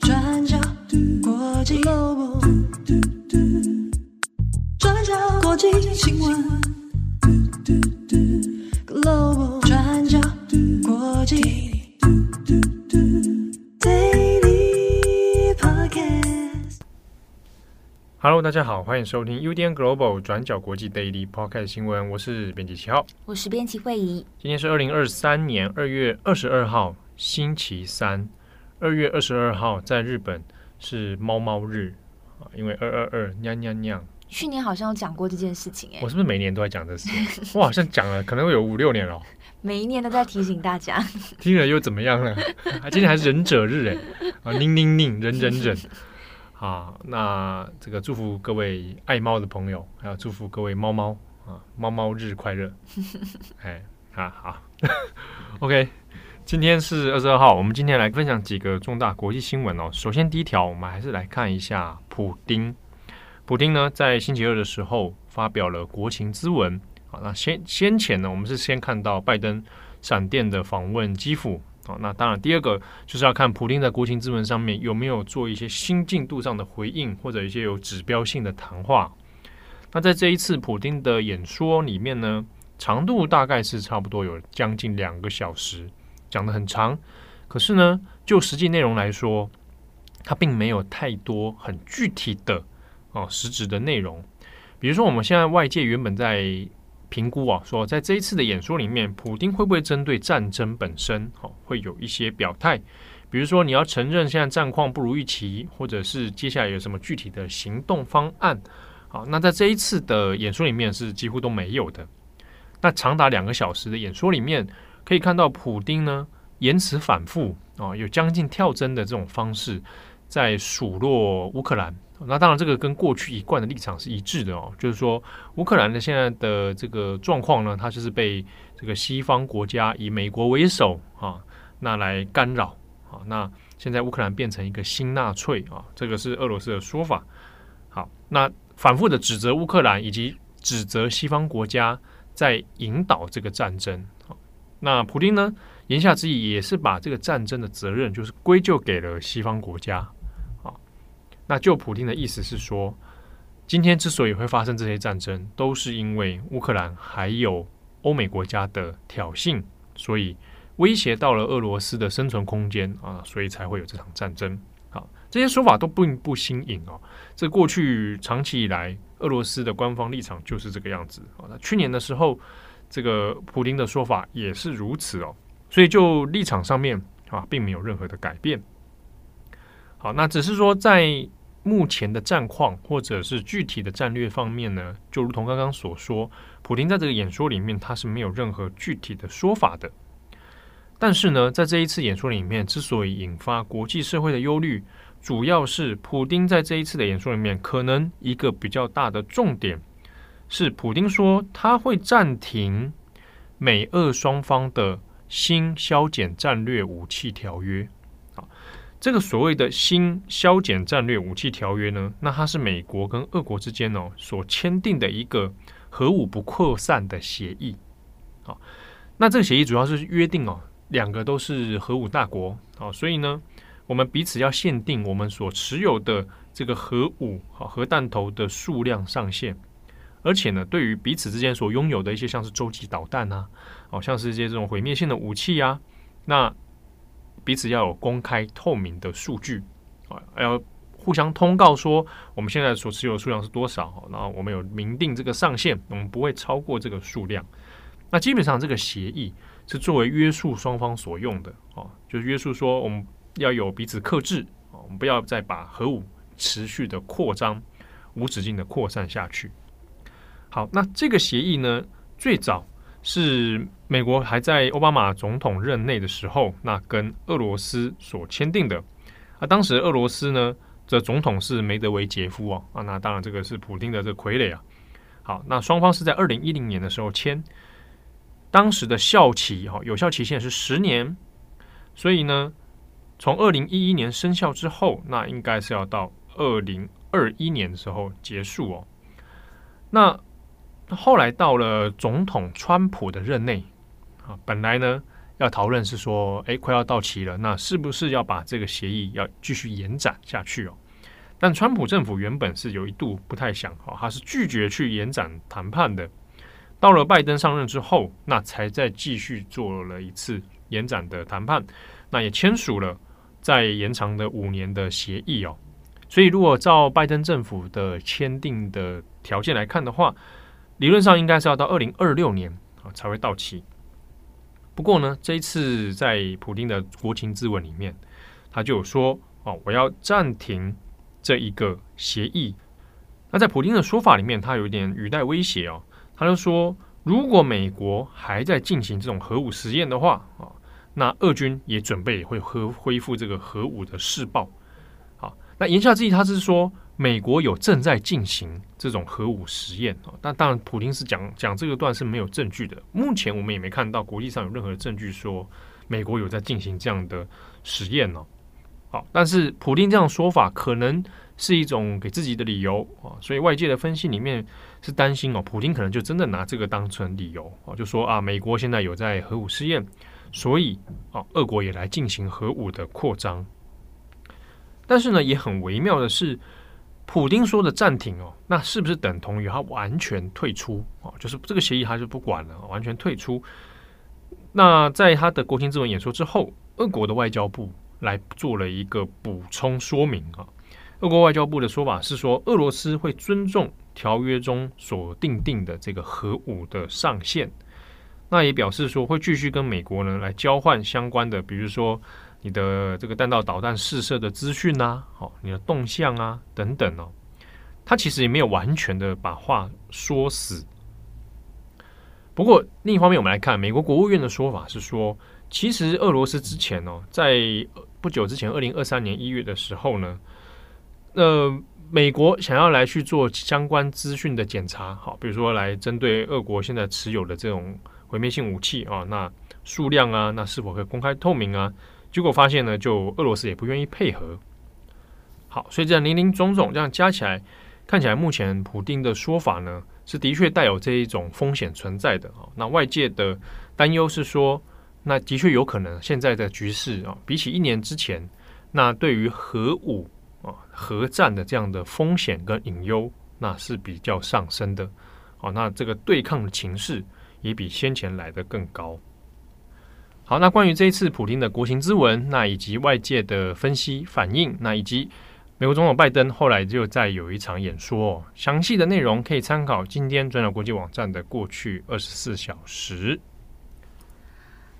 转角国际 Global，转角国际新闻 Global，转角国际 Daily Podcast。Hello，大家好，欢迎收听 UDN Global 转角国际 Daily Podcast 新闻，我是编辑七号，我是编辑慧仪。今天是二零二三年二月二十二号，星期三。二月二十二号在日本是猫猫日啊，因为二二二酿酿酿。去年好像有讲过这件事情哎，我是不是每年都在讲这事？我好像讲了，可能有五六年了。每一年都在提醒大家，听了又怎么样呢？今天还是忍者日哎啊，宁宁宁，忍忍忍啊！那这个祝福各位爱猫的朋友，还有祝福各位猫猫啊，猫猫日快乐！哎，啊好，OK。今天是二十二号，我们今天来分享几个重大国际新闻哦。首先，第一条，我们还是来看一下普丁。普丁呢，在星期二的时候发表了国情咨文。好，那先先前呢，我们是先看到拜登闪电的访问基辅。好，那当然，第二个就是要看普丁在国情咨文上面有没有做一些新进度上的回应，或者一些有指标性的谈话。那在这一次普丁的演说里面呢，长度大概是差不多有将近两个小时。讲得很长，可是呢，就实际内容来说，它并没有太多很具体的哦实质的内容。比如说，我们现在外界原本在评估啊，说在这一次的演说里面，普丁会不会针对战争本身哦会有一些表态？比如说，你要承认现在战况不如预期，或者是接下来有什么具体的行动方案？好，那在这一次的演说里面是几乎都没有的。那长达两个小时的演说里面。可以看到，普丁呢言辞反复啊，有将近跳针的这种方式，在数落乌克兰。那当然，这个跟过去一贯的立场是一致的哦，就是说乌克兰的现在的这个状况呢，它就是被这个西方国家以美国为首啊，那来干扰啊。那现在乌克兰变成一个新纳粹啊，这个是俄罗斯的说法。好，那反复的指责乌克兰以及指责西方国家在引导这个战争。那普丁呢？言下之意也是把这个战争的责任，就是归咎给了西方国家。啊，那就普丁的意思是说，今天之所以会发生这些战争，都是因为乌克兰还有欧美国家的挑衅，所以威胁到了俄罗斯的生存空间啊，所以才会有这场战争。好，这些说法都并不新颖哦。这过去长期以来，俄罗斯的官方立场就是这个样子。啊，那去年的时候。这个普丁的说法也是如此哦，所以就立场上面啊，并没有任何的改变。好，那只是说在目前的战况或者是具体的战略方面呢，就如同刚刚所说，普丁在这个演说里面他是没有任何具体的说法的。但是呢，在这一次演说里面，之所以引发国际社会的忧虑，主要是普丁在这一次的演说里面，可能一个比较大的重点。是普丁说他会暂停美俄双方的新削减战略武器条约。啊，这个所谓的新削减战略武器条约呢，那它是美国跟俄国之间哦所签订的一个核武不扩散的协议。好，那这个协议主要是约定哦，两个都是核武大国。好，所以呢，我们彼此要限定我们所持有的这个核武啊核弹头的数量上限。而且呢，对于彼此之间所拥有的一些像是洲际导弹啊，哦像是一些这种毁灭性的武器啊，那彼此要有公开透明的数据啊，要互相通告说我们现在所持有的数量是多少，然后我们有明定这个上限，我们不会超过这个数量。那基本上这个协议是作为约束双方所用的啊，就是约束说我们要有彼此克制啊，我们不要再把核武持续的扩张、无止境的扩散下去。好，那这个协议呢，最早是美国还在奥巴马总统任内的时候，那跟俄罗斯所签订的。啊，当时俄罗斯呢，这总统是梅德韦杰夫啊，啊，那当然这个是普丁的这个傀儡啊。好，那双方是在二零一零年的时候签，当时的效期哈，有效期限是十年，所以呢，从二零一一年生效之后，那应该是要到二零二一年的时候结束哦。那后来到了总统川普的任内啊，本来呢要讨论是说，哎，快要到期了，那是不是要把这个协议要继续延展下去哦？但川普政府原本是有一度不太想，哈，他是拒绝去延展谈判的。到了拜登上任之后，那才再继续做了一次延展的谈判，那也签署了再延长的五年的协议哦。所以，如果照拜登政府的签订的条件来看的话，理论上应该是要到二零二六年啊才会到期。不过呢，这一次在普丁的国情咨文里面，他就有说哦，我要暂停这一个协议。那在普丁的说法里面，他有一点语带威胁哦，他就说，如果美国还在进行这种核武实验的话啊，那俄军也准备会恢恢复这个核武的试爆。好那言下之意，他是说美国有正在进行这种核武实验啊。但当然，普丁是讲讲这个段是没有证据的。目前我们也没看到国际上有任何的证据说美国有在进行这样的实验哦。好，但是普丁这样说法可能是一种给自己的理由啊。所以外界的分析里面是担心哦，普丁可能就真的拿这个当成理由啊，就说啊，美国现在有在核武试验，所以啊，俄国也来进行核武的扩张。但是呢，也很微妙的是，普丁说的暂停哦，那是不是等同于他完全退出哦？就是这个协议他就不管了，完全退出。那在他的国情咨文演说之后，俄国的外交部来做了一个补充说明啊。俄国外交部的说法是说，俄罗斯会尊重条约中所定定的这个核武的上限。那也表示说，会继续跟美国呢来交换相关的，比如说。你的这个弹道导弹试射的资讯啊，好，你的动向啊等等哦，他其实也没有完全的把话说死。不过另一方面，我们来看美国国务院的说法是说，其实俄罗斯之前哦，在不久之前，二零二三年一月的时候呢，呃，美国想要来去做相关资讯的检查，好，比如说来针对俄国现在持有的这种毁灭性武器啊，那数量啊，那是否可以公开透明啊？结果发现呢，就俄罗斯也不愿意配合。好，所以这样林林总总这样加起来，看起来目前普丁的说法呢，是的确带有这一种风险存在的啊。那外界的担忧是说，那的确有可能现在的局势啊，比起一年之前，那对于核武啊、核战的这样的风险跟隐忧，那是比较上升的。好，那这个对抗的情势也比先前来得更高。好，那关于这一次普丁的国情之文，那以及外界的分析反应，那以及美国总统拜登后来就再有一场演说，哦，详细的内容可以参考今天转角国际网站的过去二十四小时。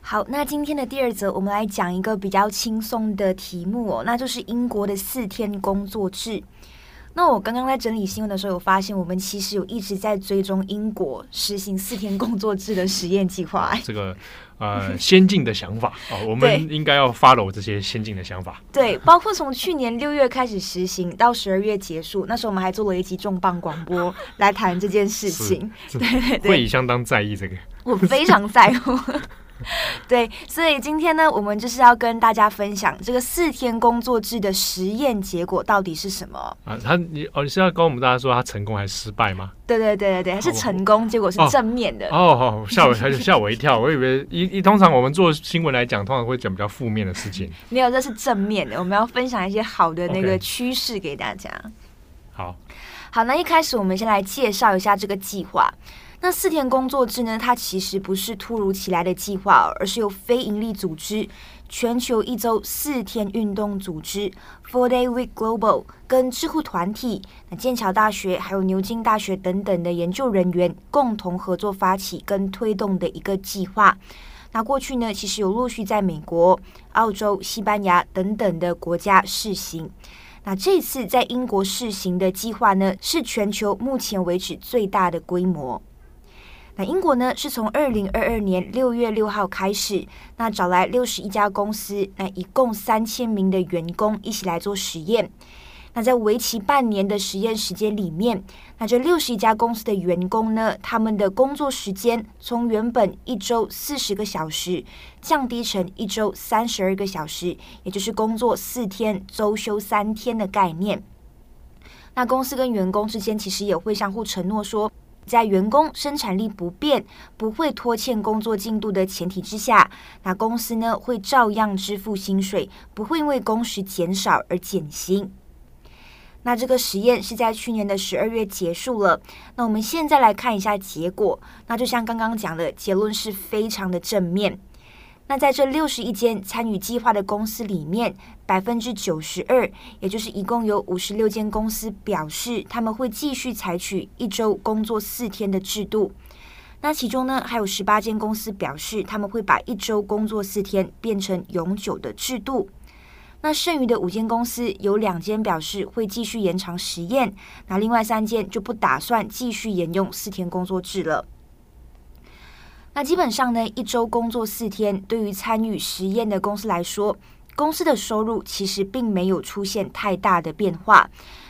好，那今天的第二则，我们来讲一个比较轻松的题目哦，那就是英国的四天工作制。那我刚刚在整理新闻的时候，有发现我们其实有一直在追踪英国实行四天工作制的实验计划。这个。呃，先进的想法啊、哦，我们应该要 follow 这些先进的想法。对，包括从去年六月开始实行到十二月结束，那时候我们还做了一集重磅广播来谈这件事情。对对对，会议相当在意这个，我非常在乎。对，所以今天呢，我们就是要跟大家分享这个四天工作制的实验结果到底是什么啊？他你哦，你是要跟我们大家说他成功还是失败吗？对对对对对，还是成功，结果是正面的。哦，好，吓我，吓我一跳，我以为一一通常我们做新闻来讲，通常会讲比较负面的事情。没有，这是正面的，我们要分享一些好的那个趋势给大家。好，好，那一开始我们先来介绍一下这个计划。那四天工作制呢？它其实不是突如其来的计划，而是由非营利组织全球一周四天运动组织 Four Day Week Global 跟智库团体、那剑桥大学还有牛津大学等等的研究人员共同合作发起跟推动的一个计划。那过去呢，其实有陆续在美国、澳洲、西班牙等等的国家试行。那这次在英国试行的计划呢，是全球目前为止最大的规模。那英国呢，是从二零二二年六月六号开始，那找来六十一家公司，那一共三千名的员工一起来做实验。那在为期半年的实验时间里面，那这六十一家公司的员工呢，他们的工作时间从原本一周四十个小时降低成一周三十二个小时，也就是工作四天，周休三天的概念。那公司跟员工之间其实也会相互承诺说。在员工生产力不变、不会拖欠工作进度的前提之下，那公司呢会照样支付薪水，不会因为工时减少而减薪。那这个实验是在去年的十二月结束了。那我们现在来看一下结果。那就像刚刚讲的，结论是非常的正面。那在这六十一间参与计划的公司里面，百分之九十二，也就是一共有五十六间公司表示他们会继续采取一周工作四天的制度。那其中呢，还有十八间公司表示他们会把一周工作四天变成永久的制度。那剩余的五间公司有两间表示会继续延长实验，那另外三间就不打算继续沿用四天工作制了。那基本上呢，一周工作四天，对于参与实验的公司来说，公司的收入其实并没有出现太大的变化。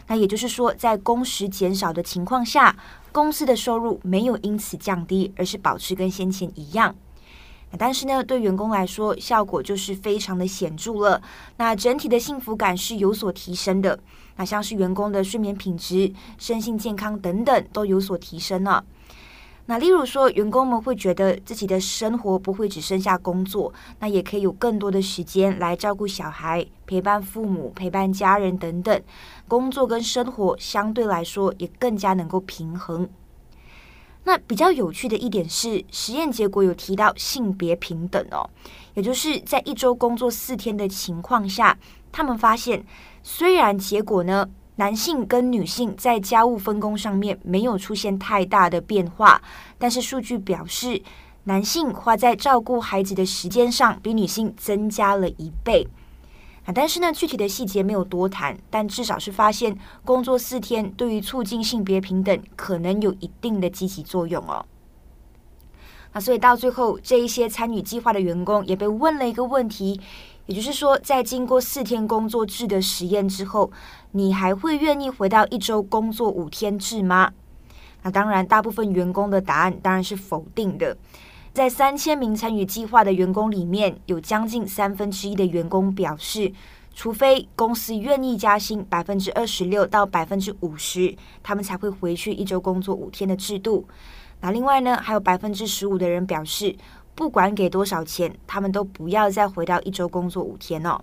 那也就是说，在工时减少的情况下，公司的收入没有因此降低，而是保持跟先前一样。但是呢，对员工来说，效果就是非常的显著了。那整体的幸福感是有所提升的。那像是员工的睡眠品质、身心健康等等都有所提升了。那例如说，员工们会觉得自己的生活不会只剩下工作，那也可以有更多的时间来照顾小孩、陪伴父母、陪伴家人等等，工作跟生活相对来说也更加能够平衡。那比较有趣的一点是，实验结果有提到性别平等哦，也就是在一周工作四天的情况下，他们发现虽然结果呢。男性跟女性在家务分工上面没有出现太大的变化，但是数据表示，男性花在照顾孩子的时间上比女性增加了一倍。啊，但是呢，具体的细节没有多谈，但至少是发现工作四天对于促进性别平等可能有一定的积极作用哦。那所以到最后，这一些参与计划的员工也被问了一个问题。也就是说，在经过四天工作制的实验之后，你还会愿意回到一周工作五天制吗？那当然，大部分员工的答案当然是否定的。在三千名参与计划的员工里面，有将近三分之一的员工表示，除非公司愿意加薪百分之二十六到百分之五十，他们才会回去一周工作五天的制度。那另外呢，还有百分之十五的人表示，不管给多少钱，他们都不要再回到一周工作五天哦。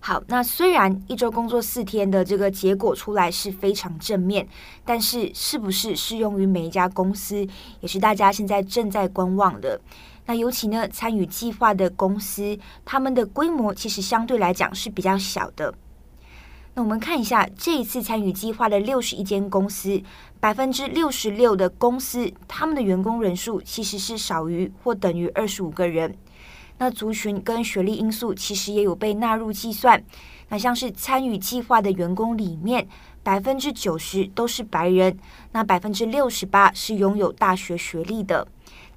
好，那虽然一周工作四天的这个结果出来是非常正面，但是是不是适用于每一家公司，也是大家现在正在观望的。那尤其呢，参与计划的公司，他们的规模其实相对来讲是比较小的。那我们看一下这一次参与计划的六十一间公司，百分之六十六的公司，他们的员工人数其实是少于或等于二十五个人。那族群跟学历因素其实也有被纳入计算。那像是参与计划的员工里面，百分之九十都是白人，那百分之六十八是拥有大学学历的。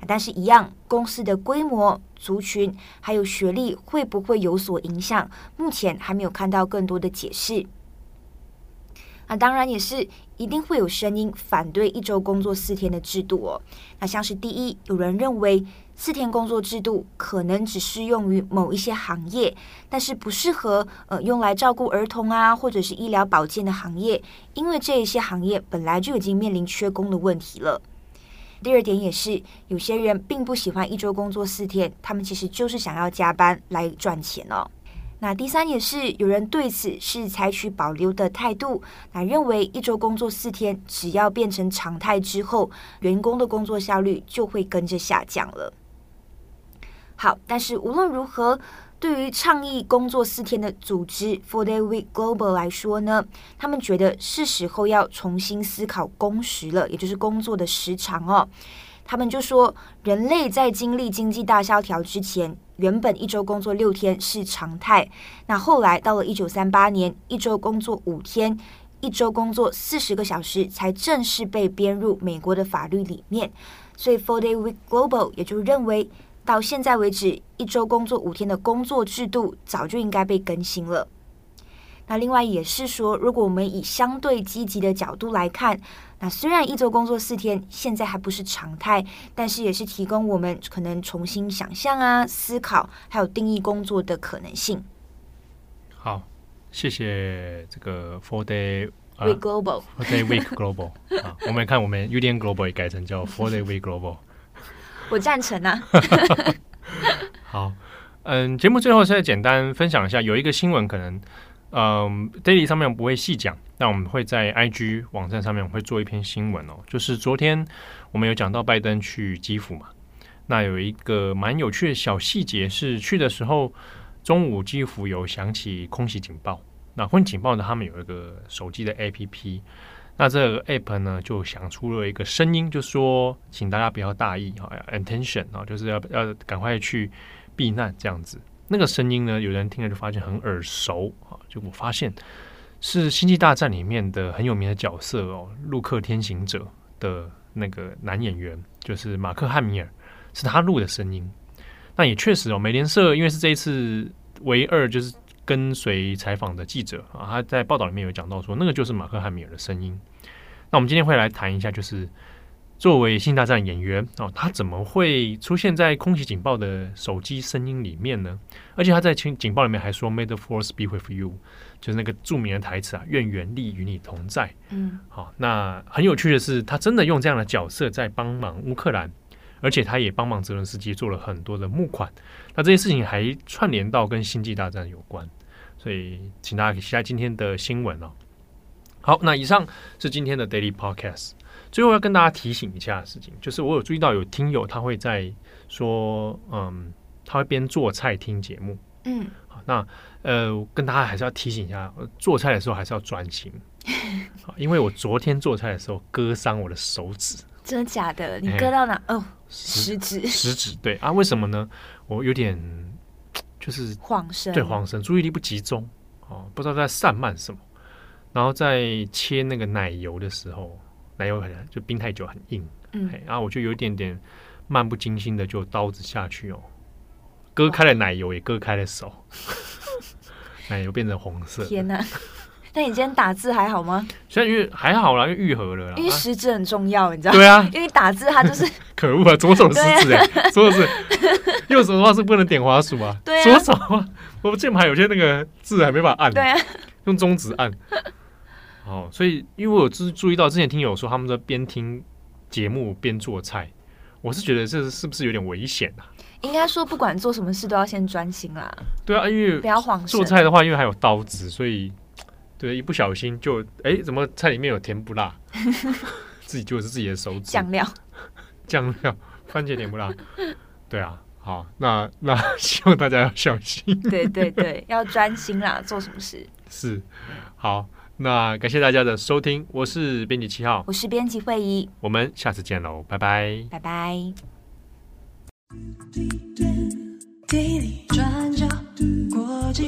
但是，一样，公司的规模、族群还有学历会不会有所影响？目前还没有看到更多的解释。那当然也是一定会有声音反对一周工作四天的制度哦。那像是第一，有人认为四天工作制度可能只适用于某一些行业，但是不适合呃用来照顾儿童啊或者是医疗保健的行业，因为这一些行业本来就已经面临缺工的问题了。第二点也是，有些人并不喜欢一周工作四天，他们其实就是想要加班来赚钱哦。那第三也是，有人对此是采取保留的态度，那认为一周工作四天，只要变成常态之后，员工的工作效率就会跟着下降了。好，但是无论如何。对于倡议工作四天的组织 Four Day Week Global 来说呢，他们觉得是时候要重新思考工时了，也就是工作的时长哦。他们就说，人类在经历经济大萧条之前，原本一周工作六天是常态。那后来到了一九三八年，一周工作五天，一周工作四十个小时才正式被编入美国的法律里面。所以 Four Day Week Global 也就认为。到现在为止，一周工作五天的工作制度早就应该被更新了。那另外也是说，如果我们以相对积极的角度来看，那虽然一周工作四天现在还不是常态，但是也是提供我们可能重新想象啊、思考，还有定义工作的可能性。好，谢谢这个 Four Day Week Global，对 Week Global 啊，我们看我们 UDN Global 也改成叫 Four Day Week Global，我赞成啊。好，嗯，节目最后再简单分享一下，有一个新闻可能，嗯，Daily 上面不会细讲，但我们会在 IG 网站上面我会做一篇新闻哦，就是昨天我们有讲到拜登去基辅嘛，那有一个蛮有趣的小细节是去的时候中午基辅有响起空袭警报。那空袭警报呢？他们有一个手机的 APP，那这个 App 呢就想出了一个声音，就说请大家不要大意啊，Attention 啊，就是要要赶快去避难这样子。那个声音呢，有人听了就发现很耳熟啊，就我发现是《星际大战》里面的很有名的角色哦，《陆克天行者》的那个男演员，就是马克汉米尔，是他录的声音。那也确实哦，美联社因为是这一次唯二就是。跟随采访的记者啊，他在报道里面有讲到说，那个就是马克汉米尔的声音。那我们今天会来谈一下，就是作为《星大战》演员哦，他怎么会出现在空袭警报的手机声音里面呢？而且他在警警报里面还说 “May the Force be with you”，就是那个著名的台词啊，“愿原力与你同在”。嗯，好，那很有趣的是，他真的用这样的角色在帮忙乌克兰。而且他也帮忙泽伦斯基做了很多的募款，那这些事情还串联到跟星际大战有关，所以请大家期待今天的新闻哦。好，那以上是今天的 Daily Podcast。最后要跟大家提醒一下的事情，就是我有注意到有听友他会在说，嗯，他会边做菜听节目，嗯，好，那呃，跟大家还是要提醒一下，做菜的时候还是要专心，因为我昨天做菜的时候割伤我的手指。真的假的？你割到哪？欸、哦，食指，食指。对啊，为什么呢？我有点就是晃神，对，晃神，注意力不集中哦，不知道在散漫什么。然后在切那个奶油的时候，奶油很就冰太久很硬，嗯，然后我就有一点点漫不经心的就刀子下去哦，割开了奶油，也割开了手，奶油变成红色。天哪！那你今天打字还好吗？现在因为还好啦，因为愈合了啦。因为食指很重要，你知道吗？对啊，因为打字它就是 可恶啊！左手食指哎，啊、左手是右手的话是不能点滑鼠啊。对啊，左手啊，我键盘有些那个字还没法按。对啊，用中指按。哦，所以因为我有注注意到之前听友说他们在边听节目边做菜，我是觉得这是不是有点危险啊？应该说不管做什么事都要先专心啦。对啊，因为不要晃。做菜的话，因为还有刀子，所以。对，一不小心就哎，怎么菜里面有甜不辣？自己就是自己的手指。酱料，酱料，番茄甜不辣。对啊，好，那那 希望大家要小心。对对对，要专心啦，做什么事？是，好，那感谢大家的收听，我是编辑七号，我是编辑会议，我们下次见喽，拜拜，拜拜。转角国际。